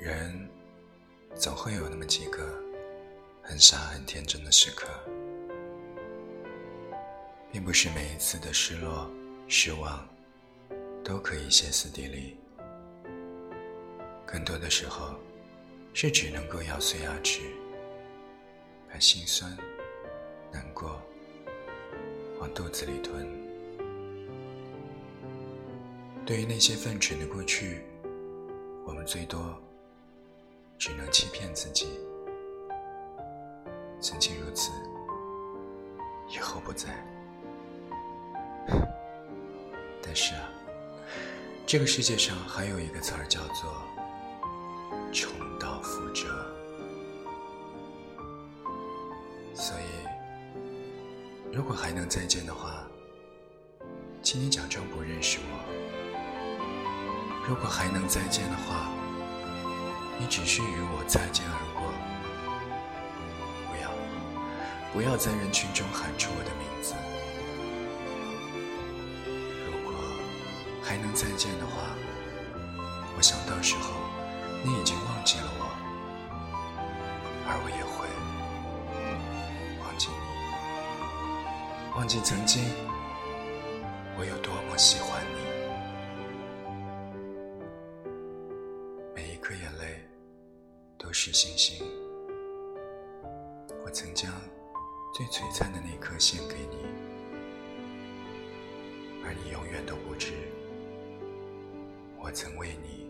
人总会有那么几个很傻很天真的时刻，并不是每一次的失落、失望都可以歇斯底里，更多的时候是只能够咬碎牙齿，把心酸、难过往肚子里吞。对于那些犯蠢的过去，我们最多。只能欺骗自己，曾经如此，以后不再。但是啊，这个世界上还有一个词儿叫做“重蹈覆辙”。所以，如果还能再见的话，请你假装不认识我；如果还能再见的话，你只是与我擦肩而过，不要，不要在人群中喊出我的名字。如果还能再见的话，我想到时候你已经忘记了我，而我也会忘记你，忘记曾经我有多么喜欢你。每一颗眼泪。我是星星，我曾将最璀璨的那颗献给你，而你永远都不知，我曾为你。